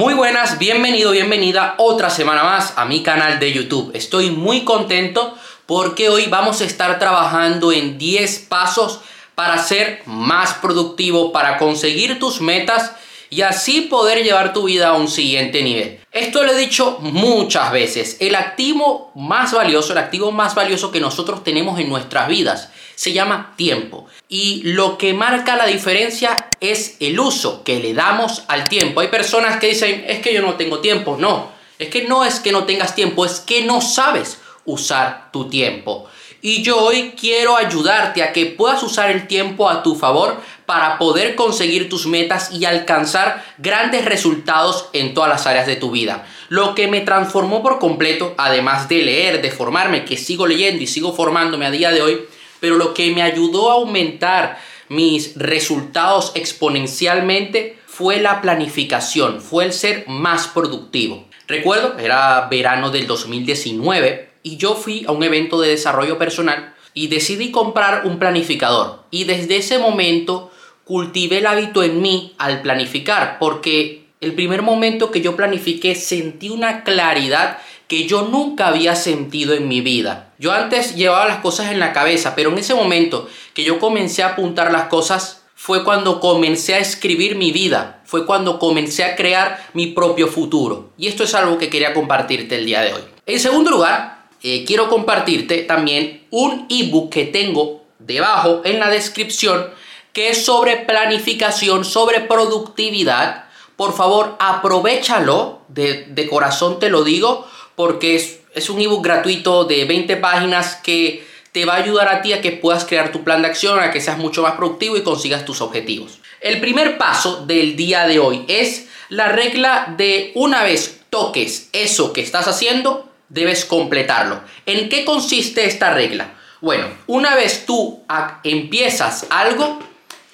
Muy buenas, bienvenido, bienvenida otra semana más a mi canal de YouTube. Estoy muy contento porque hoy vamos a estar trabajando en 10 pasos para ser más productivo, para conseguir tus metas y así poder llevar tu vida a un siguiente nivel. Esto lo he dicho muchas veces. El activo más valioso, el activo más valioso que nosotros tenemos en nuestras vidas se llama tiempo. Y lo que marca la diferencia es el uso que le damos al tiempo. Hay personas que dicen, es que yo no tengo tiempo. No, es que no es que no tengas tiempo, es que no sabes usar tu tiempo. Y yo hoy quiero ayudarte a que puedas usar el tiempo a tu favor para poder conseguir tus metas y alcanzar grandes resultados en todas las áreas de tu vida. Lo que me transformó por completo, además de leer, de formarme, que sigo leyendo y sigo formándome a día de hoy, pero lo que me ayudó a aumentar mis resultados exponencialmente fue la planificación, fue el ser más productivo. Recuerdo, era verano del 2019 y yo fui a un evento de desarrollo personal y decidí comprar un planificador. Y desde ese momento cultivé el hábito en mí al planificar, porque el primer momento que yo planifiqué sentí una claridad que yo nunca había sentido en mi vida. Yo antes llevaba las cosas en la cabeza, pero en ese momento que yo comencé a apuntar las cosas fue cuando comencé a escribir mi vida, fue cuando comencé a crear mi propio futuro. Y esto es algo que quería compartirte el día de hoy. En segundo lugar, eh, quiero compartirte también un ebook que tengo debajo en la descripción que es sobre planificación, sobre productividad. Por favor, aprovechalo, de, de corazón te lo digo, porque es, un ebook gratuito de 20 páginas que te va a ayudar a ti a que puedas crear tu plan de acción, a que seas mucho más productivo y consigas tus objetivos. El primer paso del día de hoy es la regla de una vez toques eso que estás haciendo, debes completarlo. ¿En qué consiste esta regla? Bueno, una vez tú empiezas algo,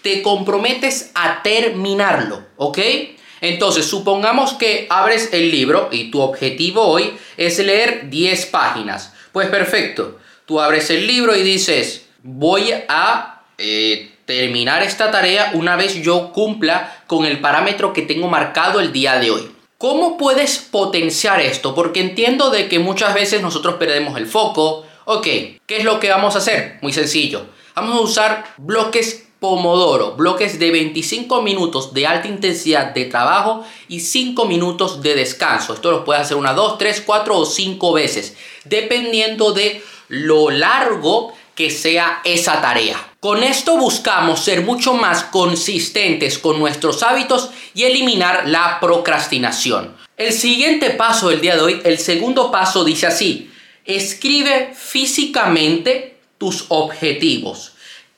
te comprometes a terminarlo, ¿ok? Entonces, supongamos que abres el libro y tu objetivo hoy es leer 10 páginas. Pues perfecto, tú abres el libro y dices, voy a eh, terminar esta tarea una vez yo cumpla con el parámetro que tengo marcado el día de hoy. ¿Cómo puedes potenciar esto? Porque entiendo de que muchas veces nosotros perdemos el foco. Ok, ¿qué es lo que vamos a hacer? Muy sencillo. Vamos a usar bloques Pomodoro, bloques de 25 minutos de alta intensidad de trabajo y 5 minutos de descanso. Esto lo puedes hacer una, 2, 3, 4 o 5 veces, dependiendo de lo largo que sea esa tarea. Con esto buscamos ser mucho más consistentes con nuestros hábitos y eliminar la procrastinación. El siguiente paso del día de hoy, el segundo paso dice así, escribe físicamente tus objetivos.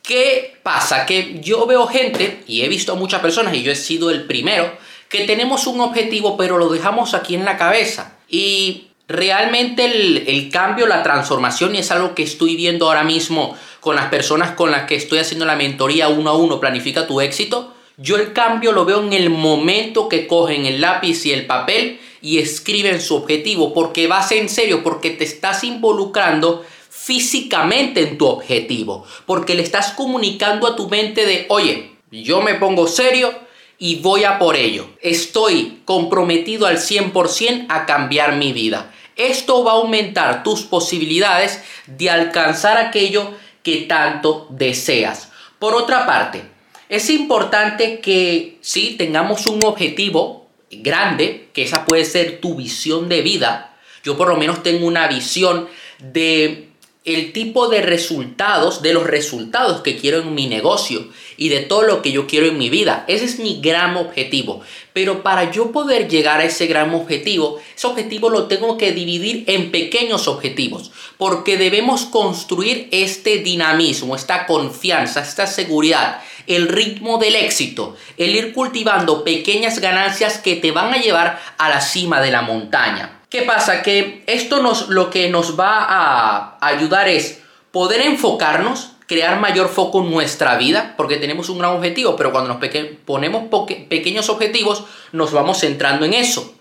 ¿Qué pasa? Que yo veo gente, y he visto a muchas personas, y yo he sido el primero, que tenemos un objetivo pero lo dejamos aquí en la cabeza. Y realmente el, cambio, la transformación, y es algo que estoy viendo ahora mismo con las personas con las que estoy haciendo la mentoría uno a uno, planifica tu éxito, yo el cambio lo veo en el momento que cogen el lápiz y el papel y escriben su objetivo, porque vas en serio, porque te estás involucrando físicamente en tu objetivo, porque le estás comunicando a tu mente de, oye, yo me pongo serio, y voy a por ello. Estoy comprometido al 100% a cambiar mi vida. Esto va a aumentar tus posibilidades de alcanzar aquello que tanto deseas. Por otra parte, es importante que si tengamos un objetivo grande, que esa puede ser tu visión de vida. Yo por lo menos tengo una visión de el tipo de resultados, de los resultados que quiero en mi negocio y de todo lo que yo quiero en mi vida. Ese es mi gran objetivo. Pero para yo poder llegar a ese gran objetivo, ese objetivo lo tengo que dividir en pequeños objetivos, porque debemos construir este dinamismo, esta confianza, esta seguridad, el ritmo del éxito, el ir cultivando pequeñas ganancias que te van a llevar a la cima de la montaña. ¿Qué pasa? Que esto nos, lo que nos va a ayudar es poder enfocarnos, crear mayor foco en nuestra vida, porque tenemos un gran objetivo, pero cuando nos ponemos pequeños objetivos, nos vamos centrando en eso.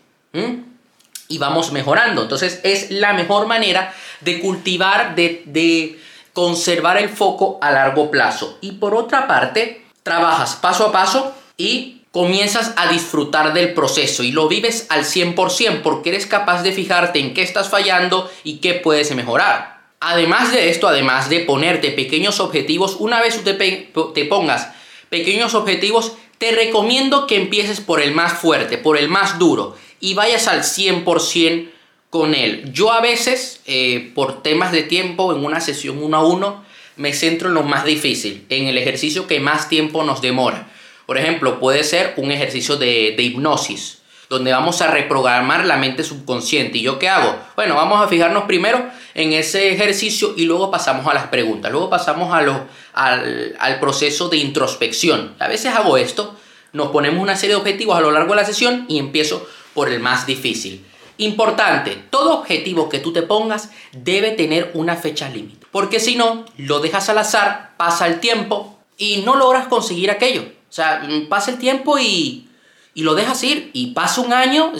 Y vamos mejorando. Entonces es la mejor manera de cultivar, de, de conservar el foco a largo plazo. Y por otra parte, trabajas paso a paso y comienzas a disfrutar del proceso y lo vives al 100% porque eres capaz de fijarte en qué estás fallando y qué puedes mejorar. Además de esto, además de ponerte pequeños objetivos, una vez te, te pongas pequeños objetivos, te recomiendo que empieces por el más fuerte, por el más duro y vayas al 100% con él. Yo a veces, eh, por temas de tiempo, en una sesión uno a uno, me centro en lo más difícil, en el ejercicio que más tiempo nos demora. Por ejemplo, puede ser un ejercicio de, hipnosis, donde vamos a reprogramar la mente subconsciente. ¿Y yo qué hago? Bueno, vamos a fijarnos primero en ese ejercicio y luego pasamos a las preguntas. Luego pasamos a lo, al, al proceso de introspección. A veces hago esto, nos ponemos una serie de objetivos a lo largo de la sesión y empiezo por el más difícil. Importante, todo objetivo que tú te pongas debe tener una fecha límite. Porque si no, lo dejas al azar, pasa el tiempo y no logras conseguir aquello. O sea, mm, pasa el tiempo y, y lo dejas ir. Y pasa un año,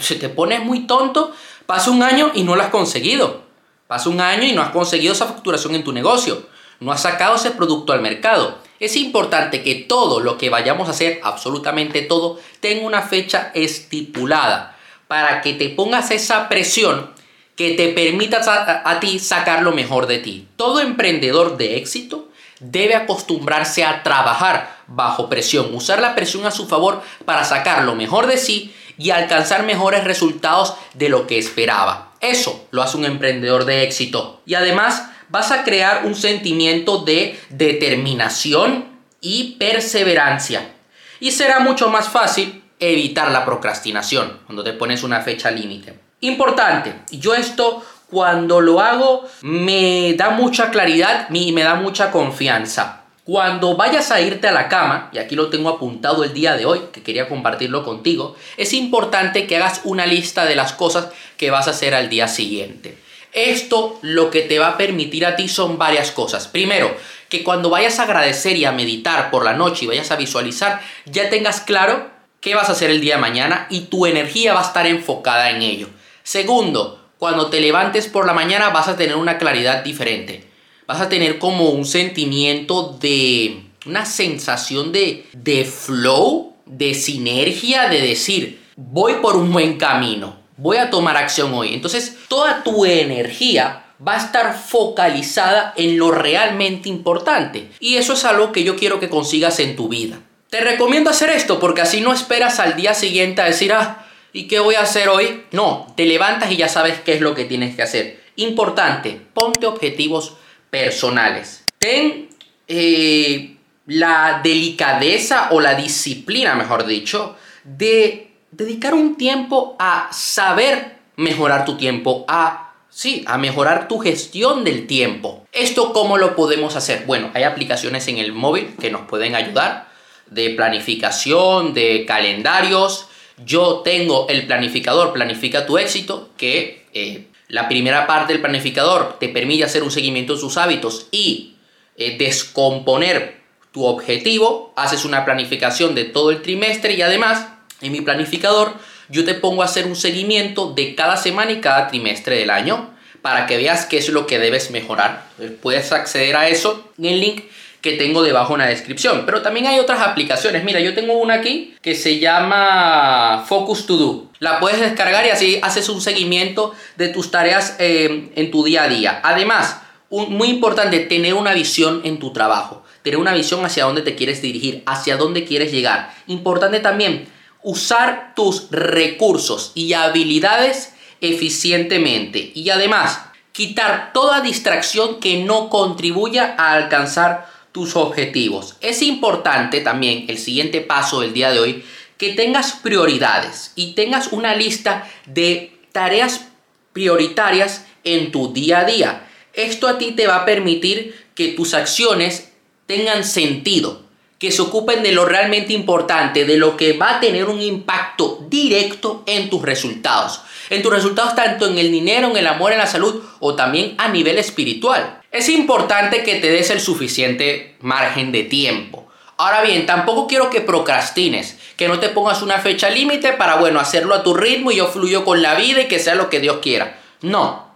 se te pones muy tonto, pasa un año y no lo has conseguido. Pasa un año y no has conseguido esa facturación en tu negocio. No has sacado ese producto al mercado. Es importante que todo lo que vayamos a hacer, absolutamente todo, tenga una fecha estipulada para que te pongas esa presión que te permita a, ti sacar lo mejor de ti. Todo emprendedor de éxito debe acostumbrarse a trabajar bajo presión, usar la presión a su favor para sacar lo mejor de sí y alcanzar mejores resultados de lo que esperaba. Eso lo hace un emprendedor de éxito. Y además vas a crear un sentimiento de determinación y perseverancia. Y será mucho más fácil evitar la procrastinación cuando te pones una fecha límite. Importante, yo esto cuando lo hago me da mucha claridad y me da mucha confianza. Cuando vayas a irte a la cama, y aquí lo tengo apuntado el día de hoy, que quería compartirlo contigo, es importante que hagas una lista de las cosas que vas a hacer al día siguiente. Esto lo que te va a permitir a ti son varias cosas. Primero, que cuando vayas a agradecer y a meditar por la noche y vayas a visualizar, ya tengas claro qué vas a hacer el día de mañana y tu energía va a estar enfocada en ello. Segundo, cuando te levantes por la mañana vas a tener una claridad diferente. Vas a tener como un sentimiento de una sensación de, de flow, de sinergia, de decir, voy por un buen camino, voy a tomar acción hoy. Entonces, toda tu energía va a estar focalizada en lo realmente importante. Y eso es algo que yo quiero que consigas en tu vida. Te recomiendo hacer esto porque así no esperas al día siguiente a decir, ah, ¿Y qué voy a hacer hoy? No, te levantas y ya sabes qué es lo que tienes que hacer. Importante, ponte objetivos personales. Ten eh, la delicadeza o la disciplina, mejor dicho, de dedicar un tiempo a saber mejorar tu tiempo, a Sí, a mejorar tu gestión del tiempo. ¿Esto cómo lo podemos hacer? Bueno, hay aplicaciones en el móvil que nos pueden ayudar de planificación, de calendarios, yo tengo el planificador Planifica tu éxito, que eh, la primera parte del planificador te permite hacer un seguimiento de sus hábitos y eh, descomponer tu objetivo. Haces una planificación de todo el trimestre y además en mi planificador yo te pongo a hacer un seguimiento de cada semana y cada trimestre del año para que veas qué es lo que debes mejorar. Puedes acceder a eso en el link que tengo debajo en la descripción. Pero también hay otras aplicaciones. Mira, yo tengo una aquí que se llama Focus To Do. La puedes descargar y así haces un seguimiento de tus tareas eh, en tu día a día. Además, muy importante, tener una visión en tu trabajo. Tener una visión hacia dónde te quieres dirigir, hacia dónde quieres llegar. Importante también usar tus recursos y habilidades eficientemente. Y además, quitar toda distracción que no contribuya a alcanzar tus objetivos. Es importante también el siguiente paso del día de hoy que tengas prioridades y tengas una lista de tareas prioritarias en tu día a día. Esto a ti te va a permitir que tus acciones tengan sentido, que se ocupen de lo realmente importante, de lo que va a tener un impacto directo en tus resultados. En tus resultados tanto en el dinero, en el amor, en la salud o también a nivel espiritual es importante que te des el suficiente margen de tiempo. Ahora bien, tampoco quiero que procrastines, que no te pongas una fecha límite para, bueno, hacerlo a tu ritmo y yo fluyo con la vida y que sea lo que Dios quiera. No,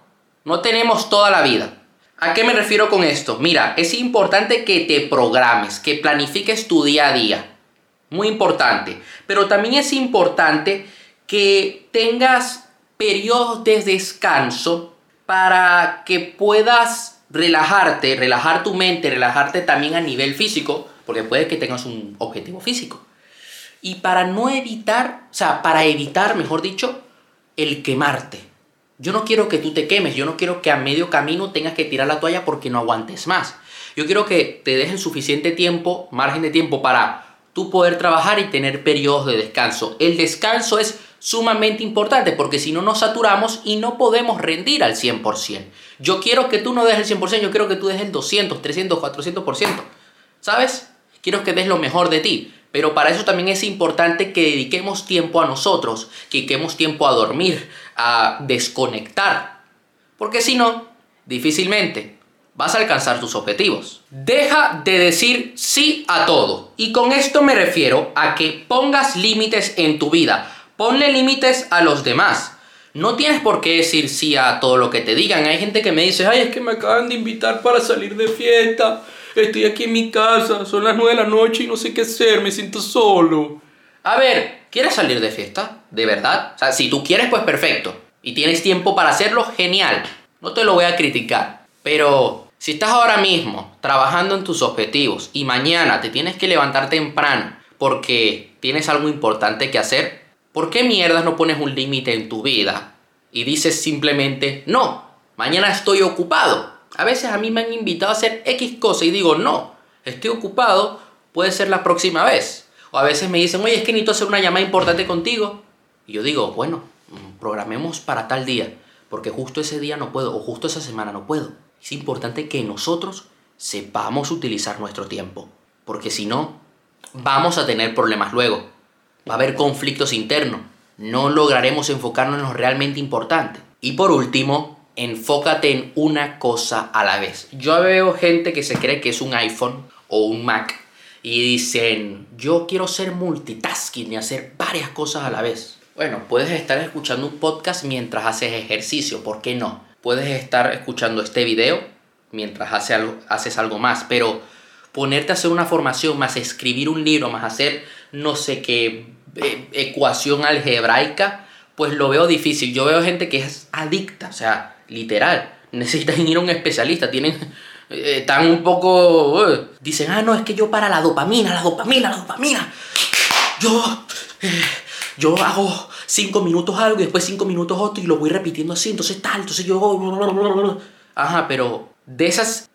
no tenemos toda la vida. ¿A qué me refiero con esto? Mira, es importante que te programes, que planifiques tu día a día. muy importante. Pero también es importante que tengas periodos de descanso para que puedas relajarte, relajar tu mente, relajarte también a nivel físico, porque puede que tengas un objetivo físico. Y para no evitar, o sea, para evitar, mejor dicho, el quemarte. Yo no quiero que tú te quemes, yo no quiero que a medio camino tengas que tirar la toalla porque no aguantes más. Yo quiero que te dejen suficiente tiempo, margen de tiempo para tú poder trabajar y tener periodos de descanso. El descanso es sumamente importante porque si no nos saturamos y no podemos rendir al 100%. Yo quiero que tú no des el 100%, yo quiero que tú des el 200, 300, 400%. ¿Sabes? Quiero que des lo mejor de ti. Pero para eso también es importante que dediquemos tiempo a nosotros, que dediquemos tiempo a dormir, a desconectar. Porque si no, difícilmente vas a alcanzar tus objetivos. Deja de decir sí a todo. Y con esto me refiero a que pongas límites en tu vida. Ponle límites a los demás. No tienes por qué decir sí a todo lo que te digan. Hay gente que me dice, ay, es que me acaban de invitar para salir de fiesta. Estoy aquí en mi casa, son las 9 de la noche y no sé qué hacer, me siento solo. A ver, ¿quieres salir de fiesta? ¿De verdad? O sea, si tú quieres, pues perfecto. Y tienes tiempo para hacerlo, genial. No te lo voy a criticar. Pero si estás ahora mismo trabajando en tus objetivos y mañana te tienes que levantar temprano porque tienes algo importante que hacer, ¿por qué mierdas no pones un límite en tu vida y dices simplemente, no, mañana estoy ocupado? A veces a mí me han invitado a hacer X cosa y digo, no, estoy ocupado, puede ser la próxima vez. O a veces me dicen, oye, es que necesito hacer una llamada importante contigo. Y yo digo, bueno, programemos para tal día, porque justo ese día no puedo, o justo esa semana no puedo. Es importante que nosotros sepamos utilizar nuestro tiempo, porque si no, vamos a tener problemas luego. Va a haber conflictos internos. No lograremos enfocarnos en lo realmente importante. Y por último, enfócate en una cosa a la vez. Yo veo gente que se cree que es un iPhone o un Mac y dicen, yo quiero ser multitasking y hacer varias cosas a la vez. Bueno, puedes estar escuchando un podcast mientras haces ejercicio, ¿por qué no? Puedes estar escuchando este video mientras haces algo, haces algo más, pero ponerte a hacer una formación, más escribir un libro, más hacer no sé qué eh, ecuación algebraica, pues lo veo difícil. Yo veo gente que es adicta, o sea, literal. Necesitan ir a un especialista, tienen... Eh, están un poco... Dicen, ah, no, es que yo para la dopamina, la dopamina, la dopamina. Yo... Eh, yo hago cinco minutos algo y después cinco minutos otro y lo voy repitiendo así, entonces tal, entonces yo... Ajá, pero de esas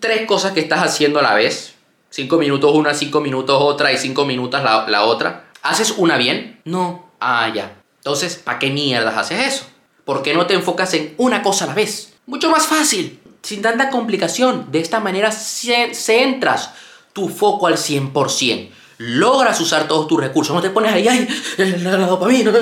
tres cosas que estás haciendo a la vez, cinco minutos una, cinco minutos otra y cinco minutos la, la otra, ¿haces una bien? No. Ah, ya. Entonces, ¿para qué mierdas haces eso? ¿Por qué no te enfocas en una cosa a la vez? Mucho más fácil, sin tanta complicación. De esta manera centras tu foco al 100%. Logras usar todos tus recursos. No te pones ahí, ay, la, dopamina.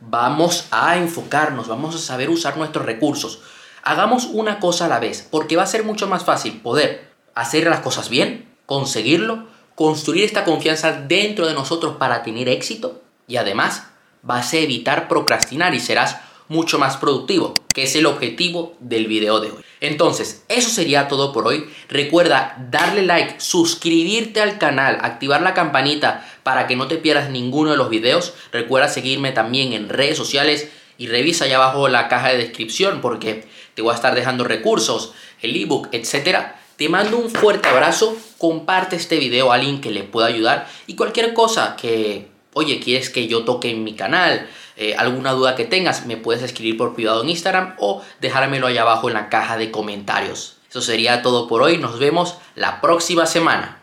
Vamos a enfocarnos, vamos a saber usar nuestros recursos. Hagamos una cosa a la vez, porque va a ser mucho más fácil poder hacer las cosas bien, conseguirlo, construir esta confianza dentro de nosotros para tener éxito y además vas a evitar procrastinar y serás mucho más productivo, que es el objetivo del video de hoy. Entonces, eso sería todo por hoy. Recuerda darle like, suscribirte al canal, activar la campanita para que no te pierdas ninguno de los videos. Recuerda seguirme también en redes sociales y revisa allá abajo la caja de descripción porque te voy a estar dejando recursos, el ebook, etc. Te mando un fuerte abrazo, comparte este video a alguien que le pueda ayudar y cualquier cosa que oye, ¿quieres que yo toque en mi canal? Eh, alguna duda que tengas, me puedes escribir por privado en Instagram o dejármelo allá abajo en la caja de comentarios. Eso sería todo por hoy, nos vemos la próxima semana.